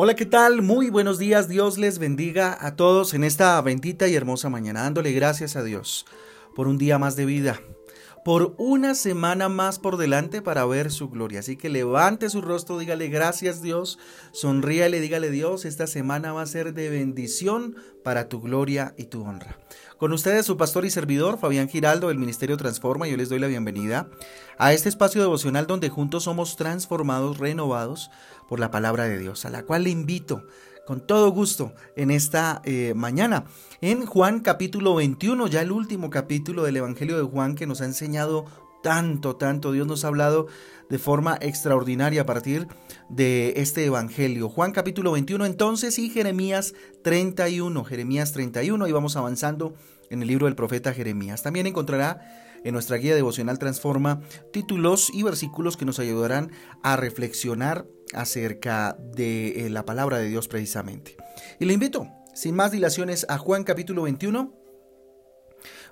Hola, ¿qué tal? Muy buenos días. Dios les bendiga a todos en esta bendita y hermosa mañana, dándole gracias a Dios por un día más de vida, por una semana más por delante para ver su gloria. Así que levante su rostro, dígale gracias Dios, sonríale, dígale Dios, esta semana va a ser de bendición para tu gloria y tu honra. Con ustedes su pastor y servidor Fabián Giraldo del Ministerio Transforma, yo les doy la bienvenida a este espacio devocional donde juntos somos transformados, renovados por la palabra de Dios, a la cual le invito con todo gusto en esta eh, mañana. En Juan capítulo 21, ya el último capítulo del Evangelio de Juan que nos ha enseñado tanto, tanto. Dios nos ha hablado de forma extraordinaria a partir de este Evangelio. Juan capítulo 21 entonces y Jeremías 31. Jeremías 31 y vamos avanzando en el libro del profeta Jeremías. También encontrará en nuestra guía devocional Transforma títulos y versículos que nos ayudarán a reflexionar acerca de eh, la palabra de Dios precisamente. Y le invito, sin más dilaciones, a Juan capítulo 21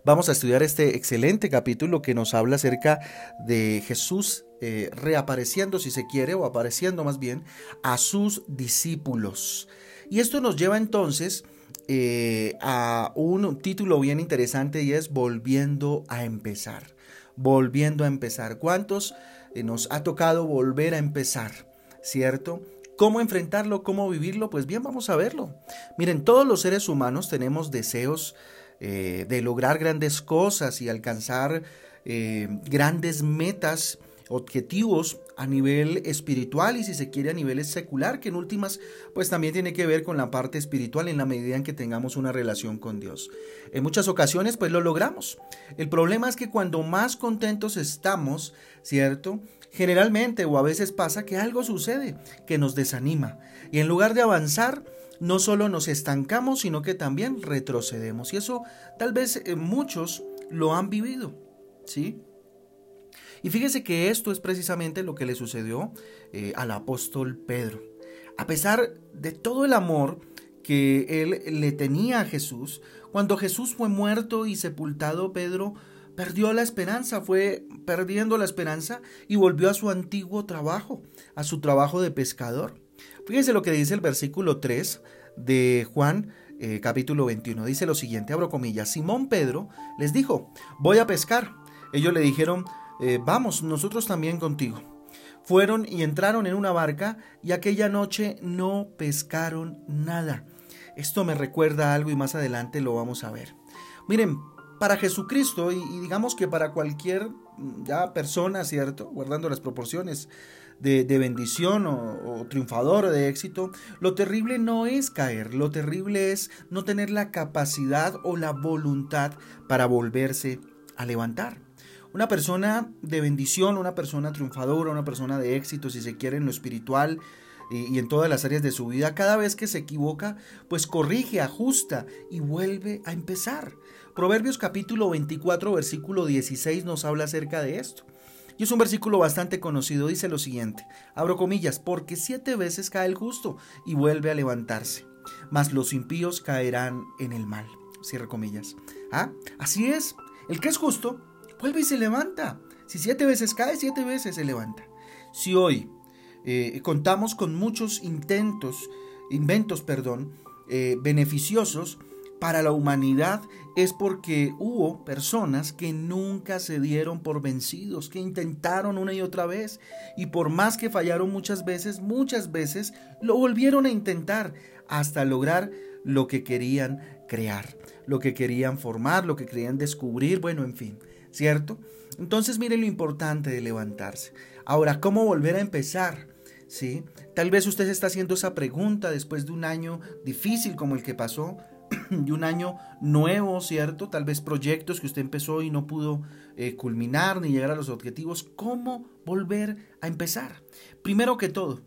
Vamos a estudiar este excelente capítulo que nos habla acerca de Jesús eh, reapareciendo, si se quiere, o apareciendo más bien, a sus discípulos. Y esto nos lleva entonces eh, a un título bien interesante y es Volviendo a empezar. Volviendo a empezar. ¿Cuántos nos ha tocado volver a empezar? ¿Cierto? ¿Cómo enfrentarlo? ¿Cómo vivirlo? Pues bien, vamos a verlo. Miren, todos los seres humanos tenemos deseos eh, de lograr grandes cosas y alcanzar eh, grandes metas, objetivos a nivel espiritual y si se quiere a nivel secular, que en últimas pues también tiene que ver con la parte espiritual en la medida en que tengamos una relación con Dios. En muchas ocasiones pues lo logramos. El problema es que cuando más contentos estamos, ¿cierto? Generalmente o a veces pasa que algo sucede que nos desanima y en lugar de avanzar, no solo nos estancamos, sino que también retrocedemos. Y eso tal vez eh, muchos lo han vivido, ¿sí? Y fíjese que esto es precisamente lo que le sucedió eh, al apóstol Pedro. A pesar de todo el amor que él le tenía a Jesús, cuando Jesús fue muerto y sepultado, Pedro perdió la esperanza, fue perdiendo la esperanza y volvió a su antiguo trabajo, a su trabajo de pescador. Fíjense lo que dice el versículo 3 de Juan eh, capítulo 21. Dice lo siguiente, abro comillas, Simón Pedro les dijo, voy a pescar. Ellos le dijeron, eh, vamos, nosotros también contigo. Fueron y entraron en una barca y aquella noche no pescaron nada. Esto me recuerda algo y más adelante lo vamos a ver. Miren, para Jesucristo y, digamos que para cualquier mm, ya persona, ¿cierto? Guardando las proporciones de, bendición o, o, triunfador de éxito, lo terrible no es caer, lo terrible es no tener la capacidad o la voluntad para volverse a levantar. Una persona de bendición, una persona triunfadora, una persona de éxito, si se quiere, en lo espiritual, y, en todas las áreas de su vida, cada vez que se equivoca, pues corrige, ajusta y vuelve a empezar. Proverbios capítulo 24, versículo 16 nos habla acerca de esto. Y es un versículo bastante conocido, dice lo siguiente, abro comillas, porque siete veces cae el justo y vuelve a levantarse, mas los impíos caerán en el mal. Cierro comillas. ¿Ah? Así es, el que es justo, vuelve y se levanta. Si siete veces cae, siete veces se levanta. Si hoy eh, contamos con muchos intentos, inventos, perdón, eh, beneficiosos para la humanidad es porque hubo personas que nunca se dieron por vencidos, que intentaron una y otra vez y por más que fallaron muchas veces, muchas veces lo volvieron a intentar hasta lograr lo que querían crear, lo que querían formar, lo que querían descubrir, bueno, en fin, ¿cierto? Entonces miren lo importante de levantarse. Ahora, ¿cómo volver a empezar? ¿sí? Tal vez usted se está haciendo esa pregunta después de un año difícil como el que pasó, de un año nuevo, ¿cierto? Tal vez proyectos que usted empezó y no pudo eh, culminar ni llegar a los objetivos. ¿Cómo volver a empezar? Primero que todo,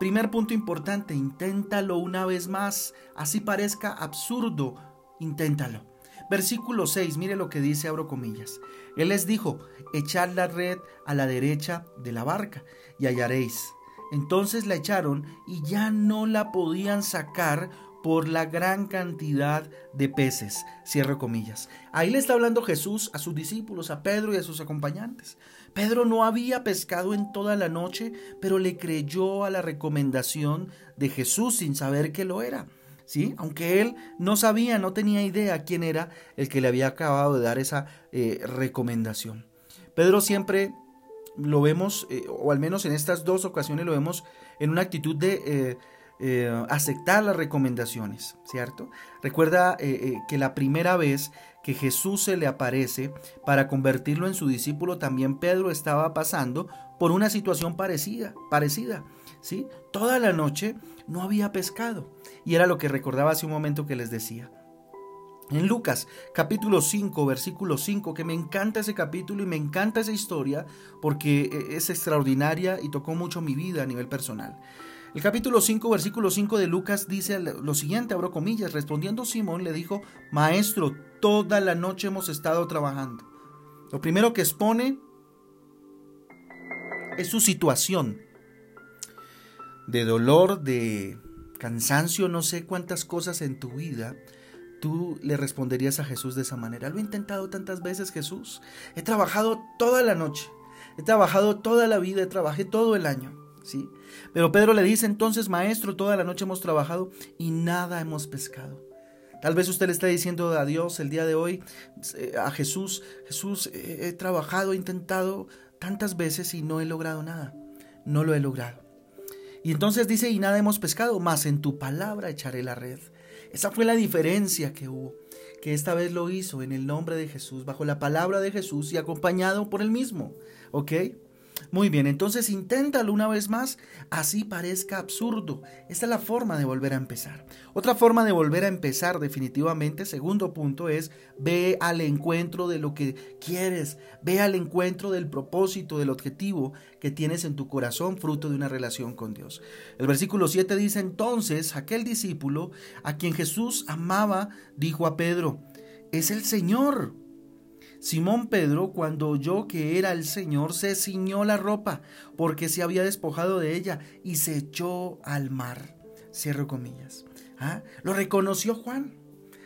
primer punto importante, inténtalo una vez más, así parezca absurdo, inténtalo. Versículo 6, mire lo que dice, abro comillas. Él les dijo, echad la red a la derecha de la barca y hallaréis. Entonces la echaron y ya no la podían sacar por la gran cantidad de peces. Cierro comillas. Ahí le está hablando Jesús a sus discípulos, a Pedro y a sus acompañantes. Pedro no había pescado en toda la noche, pero le creyó a la recomendación de Jesús sin saber que lo era. ¿Sí? Aunque él no sabía, no tenía idea quién era el que le había acabado de dar esa eh, recomendación. Pedro siempre lo vemos, eh, o al menos en estas dos ocasiones lo vemos en una actitud de eh, aceptar las recomendaciones, ¿cierto? Recuerda que la primera vez que Jesús se le aparece para convertirlo en su discípulo, también Pedro estaba pasando por una situación parecida, parecida, ¿sí? Toda la noche no había pescado, y era lo que recordaba hace un momento que les decía. En Lucas capítulo 5, versículo 5, que me encanta ese capítulo y me encanta esa historia porque eh, es extraordinaria y tocó mucho mi vida a nivel personal. El capítulo 5, versículo 5 de Lucas dice lo siguiente, abro comillas, respondiendo Simón le dijo, Maestro, toda la noche hemos estado trabajando. Lo primero que expone es su situación de dolor, de cansancio, no sé cuántas cosas en tu vida tú le responderías a Jesús de esa manera. Lo he intentado tantas veces, Jesús. He trabajado toda la noche. He trabajado toda la vida, trabajé todo el año. ¿sí? Pero Pedro le dice entonces, maestro, toda la noche hemos trabajado y nada hemos pescado. Tal vez usted le está diciendo a Dios el día de hoy, eh, a Jesús, Jesús, he trabajado, he intentado tantas veces y no he logrado nada. No lo he logrado. Y entonces dice, y nada hemos pescado, más en tu palabra echaré la red. Esa fue la diferencia que hubo, que esta vez lo hizo en el nombre de Jesús, bajo la palabra de Jesús y acompañado por él mismo. ¿Ok? Muy bien, entonces inténtalo una vez más, así parezca absurdo. Esta es la forma de volver a empezar. Otra forma de volver a empezar definitivamente, segundo punto, es ve al encuentro de lo que quieres, ve al encuentro del propósito, del objetivo que tienes en tu corazón, fruto de una relación con Dios. El versículo 7 dice entonces, aquel discípulo a quien Jesús amaba, dijo a Pedro, es el Señor. Simón Pedro, cuando oyó que era el Señor, se ciñó la ropa, porque se había despojado de ella, y se echó al mar. Cierro comillas. ¿Ah? Lo reconoció Juan.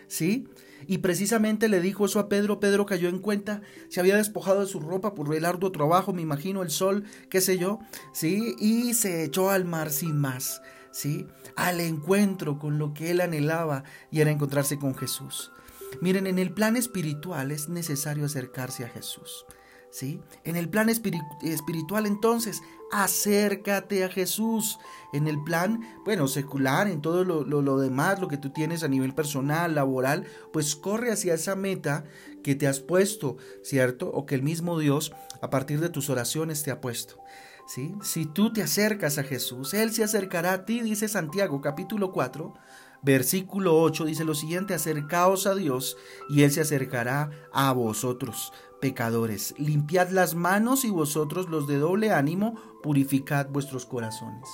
¿Sí? Y precisamente le dijo eso a Pedro. Pedro cayó en cuenta, se había despojado de su ropa por el arduo trabajo, me imagino, el sol, qué sé yo, ¿sí? Y se echó al mar sin más, ¿sí? Al encuentro con lo que él anhelaba y era encontrarse con Jesús. Miren, en el plan espiritual es necesario acercarse a Jesús. ¿Sí? En el plan espiritual entonces, acércate a Jesús. En el plan, bueno, secular, en todo lo, demás, lo que tú tienes a nivel personal, laboral, pues corre hacia esa meta que te has puesto, ¿cierto? O que el mismo Dios, a partir de tus oraciones, te ha puesto. ¿Sí? Si tú te acercas a Jesús, Él se acercará a ti, dice Santiago capítulo 4, Versículo 8 dice lo siguiente, acercaos a Dios y Él se acercará a vosotros, pecadores. Limpiad las manos y vosotros los de doble ánimo, purificad vuestros corazones.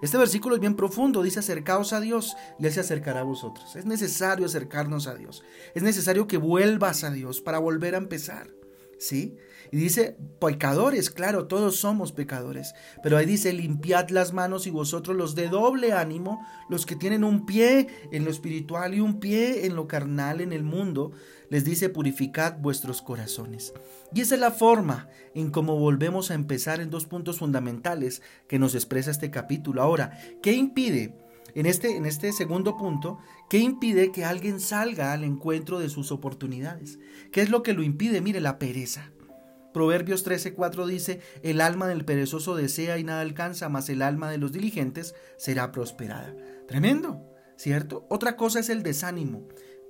Este versículo es bien profundo, dice acercaos a Dios y Él se acercará a vosotros. Es necesario acercarnos a Dios. Es necesario que vuelvas a Dios para volver a empezar. ¿Sí? Y dice, pecadores, claro, todos somos pecadores. Pero ahí dice, limpiad las manos y vosotros los de doble ánimo, los que tienen un pie en lo espiritual y un pie en lo carnal, en el mundo, les dice, purificad vuestros corazones. Y esa es la forma en cómo volvemos a empezar en dos puntos fundamentales que nos expresa este capítulo. Ahora, ¿qué impide? En este, en este segundo punto, ¿qué impide que alguien salga al encuentro de sus oportunidades? ¿Qué es lo que lo impide? Mire, la pereza. Proverbios 13:4 dice, el alma del perezoso desea y nada alcanza, mas el alma de los diligentes será prosperada. Tremendo, ¿cierto? Otra cosa es el desánimo.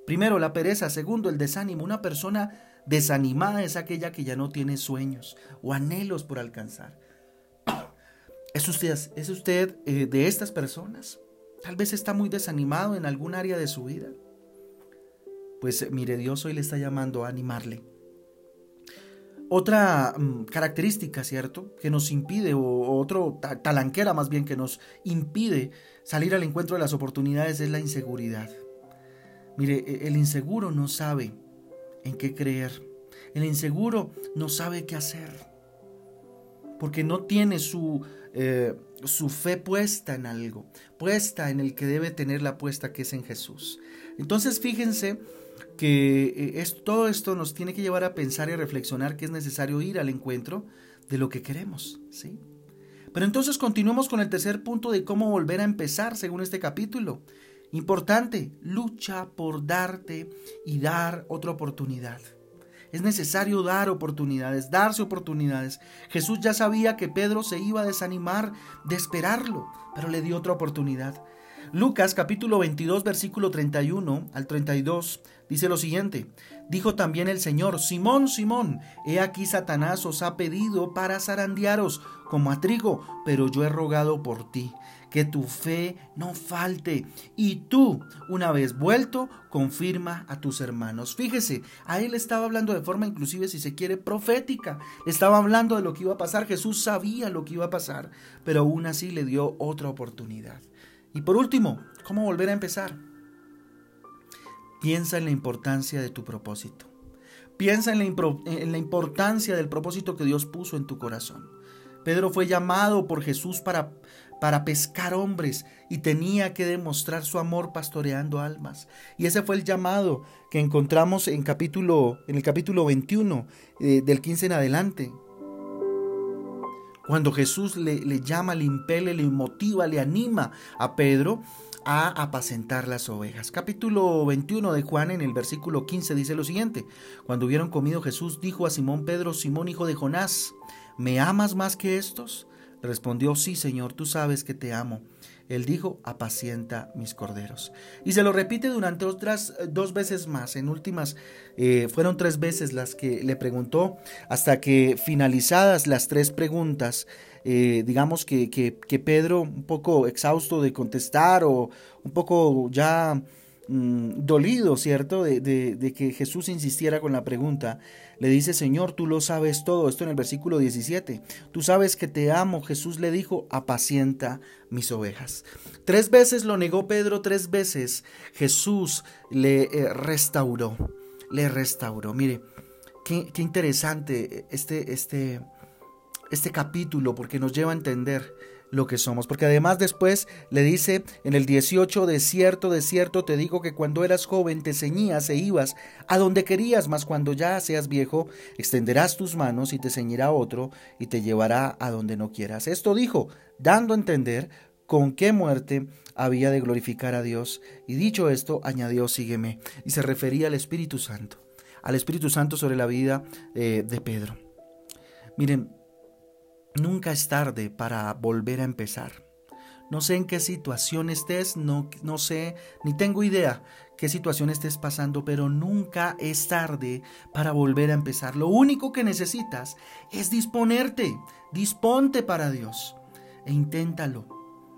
Primero, la pereza. Segundo, el desánimo. Una persona desanimada es aquella que ya no tiene sueños o anhelos por alcanzar. ¿Es usted, es usted eh, de estas personas? Tal vez está muy desanimado en algún área de su vida. Pues mire, Dios hoy le está llamando a animarle otra mm, característica, ¿cierto? Que nos impide, o, otro talanquera más bien, que nos impide salir al encuentro de las oportunidades es la inseguridad. Mire, e, el inseguro no sabe en qué creer. El inseguro no sabe qué hacer. porque no tiene su, eh, su fe puesta en algo, puesta en el que debe tener la puesta que es en Jesús. Entonces fíjense que eh, es, todo esto nos tiene que llevar a pensar y a reflexionar que es necesario ir al encuentro de lo que queremos, ¿sí? Pero entonces continuemos con el tercer punto de cómo volver a empezar según este capítulo. Importante, lucha por darte y dar otra oportunidad. Es necesario dar oportunidades, darse oportunidades. Jesús ya sabía que Pedro se iba a desanimar de esperarlo, pero le dio otra oportunidad. Lucas capítulo 22 versículo 31 al 32 dice lo siguiente, dijo también el Señor, Simón, Simón, he aquí Satanás os ha pedido para zarandearos como a trigo, pero yo he rogado por ti, que tu fe no falte, y tú, una vez vuelto, confirma a tus hermanos. Fíjese, a él estaba hablando de forma inclusive, si se quiere, profética, estaba hablando de lo que iba a pasar, Jesús sabía lo que iba a pasar, pero aún así le dio otra oportunidad. Y por último, ¿cómo volver a empezar? Piensa en la importancia de tu propósito. Piensa en la, en la, importancia del propósito que Dios puso en tu corazón. Pedro fue llamado por Jesús para, para pescar hombres y tenía que demostrar su amor pastoreando almas. Y ese fue el llamado que encontramos en, capítulo, en el capítulo 21, eh, del 15 en adelante. Cuando Jesús le, llama, le impele, le motiva, le anima a Pedro a apacentar las ovejas. Capítulo 21 de Juan en el versículo 15 dice lo siguiente. Cuando hubieron comido Jesús dijo a Simón Pedro, Simón hijo de Jonás, ¿me amas más que estos? Respondió, sí Señor, tú sabes que te amo. Él dijo, apacienta mis corderos. Y se lo repite durante otras eh, dos veces más. En últimas, eh, fueron tres veces las que le preguntó, hasta que finalizadas las tres preguntas, eh, digamos que, que, que Pedro, un poco exhausto de contestar o un poco ya Mm, dolido, ¿cierto? De, que Jesús insistiera con la pregunta. Le dice, Señor, tú lo sabes todo. Esto en el versículo 17. Tú sabes que te amo. Jesús le dijo, apacienta mis ovejas. Tres veces lo negó Pedro, tres veces Jesús le eh, restauró. Le restauró. Mire, qué, qué interesante este, este, este capítulo porque nos lleva a entender lo que somos. Porque además después le dice en el 18, de cierto, de cierto te digo que cuando eras joven te ceñías e ibas a donde querías, mas cuando ya seas viejo, extenderás tus manos y te ceñirá otro y te llevará a donde no quieras. Esto dijo, dando a entender con qué muerte había de glorificar a Dios. Y dicho esto, añadió, sígueme. Y se refería al Espíritu Santo, al Espíritu Santo sobre la vida eh, de Pedro. Miren, Nunca es tarde para volver a empezar. No sé en qué situación estés, no, no sé, ni tengo idea qué situación estés pasando, pero nunca es tarde para volver a empezar. Lo único que necesitas es disponerte, disponte para Dios e inténtalo,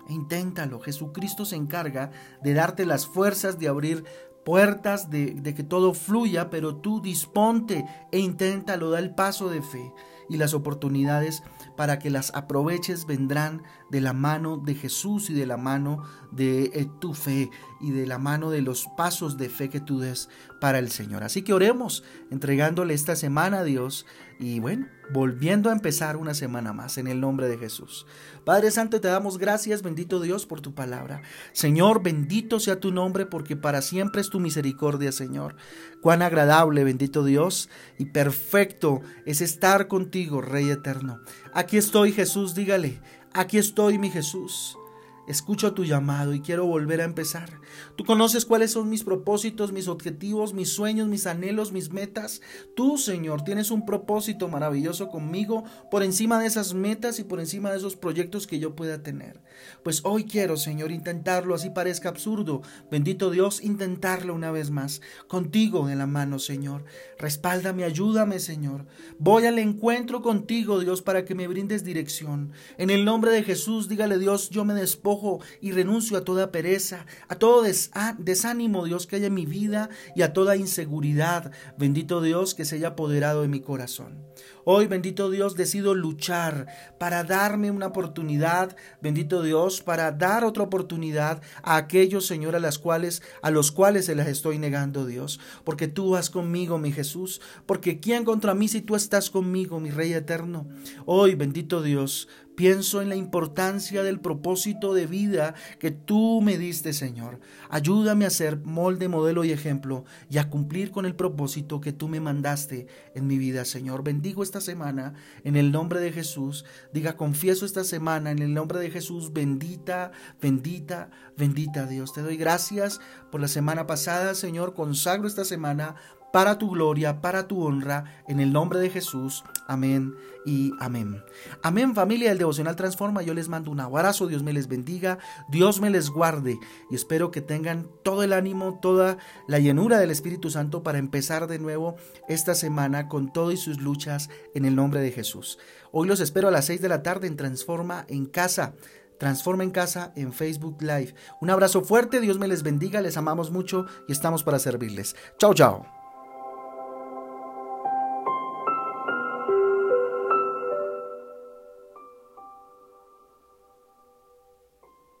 e inténtalo. Jesucristo se encarga de darte las fuerzas de abrir puertas, de, de que todo fluya, pero tú disponte e inténtalo, da el paso de fe y las oportunidades para que las aproveches vendrán de la mano de Jesús y de la mano de eh, tu fe y de la mano de los pasos de fe que tú des para el Señor. Así que oremos entregándole esta semana a Dios y bueno, volviendo a empezar una semana más en el nombre de Jesús. Padre Santo, te damos gracias, bendito Dios, por tu palabra. Señor, bendito sea tu nombre porque para siempre es tu misericordia, Señor. Cuán agradable, bendito Dios, y perfecto es estar contigo, Rey eterno. Aquí estoy, Jesús, dígale, aquí estoy, mi Jesús. Escucho tu llamado y quiero volver a empezar. Tú conoces cuáles son mis propósitos, mis objetivos, mis sueños, mis anhelos, mis metas. Tú, Señor, tienes un propósito maravilloso conmigo por encima de esas metas y por encima de esos proyectos que yo pueda tener. Pues hoy quiero, Señor, intentarlo, así parezca absurdo. Bendito Dios, intentarlo una vez más. Contigo de la mano, Señor. Respáldame, ayúdame, Señor. Voy al encuentro contigo, Dios, para que me brindes dirección. En el nombre de Jesús, dígale Dios, yo me despojo y renuncio a toda pereza, a todo desánimo, Dios, que haya en mi vida y a toda inseguridad, bendito Dios, que se haya apoderado de mi corazón. Hoy, bendito Dios, decido luchar para darme una oportunidad, bendito Dios, para dar otra oportunidad a aquellos, Señor, a las cuales a los cuales se las estoy negando, Dios, porque tú vas conmigo, mi Jesús, porque quién contra mí si tú estás conmigo, mi Rey eterno. Hoy, bendito Dios, Pienso en la importancia del propósito de vida que tú me diste, Señor. Ayúdame a ser molde, modelo y ejemplo y a cumplir con el propósito que tú me mandaste en mi vida, Señor. Bendigo esta semana en el nombre de Jesús. Diga, confieso esta semana en el nombre de Jesús. Bendita, bendita, bendita Dios. Te doy gracias por la semana pasada, Señor. Consagro esta semana para tu gloria, para tu honra, en el nombre de Jesús. Amén y amén. Amén familia del Devocional Transforma. Yo les mando un abrazo, Dios me les bendiga, Dios me les guarde y espero que tengan todo el ánimo, toda la llenura del Espíritu Santo para empezar de nuevo esta semana con todo y sus luchas en el nombre de Jesús. Hoy los espero a las 6 de la tarde en Transforma en Casa. Transforma en Casa en Facebook Live. Un abrazo fuerte, Dios me les bendiga, les amamos mucho y estamos para servirles. Chao, chao.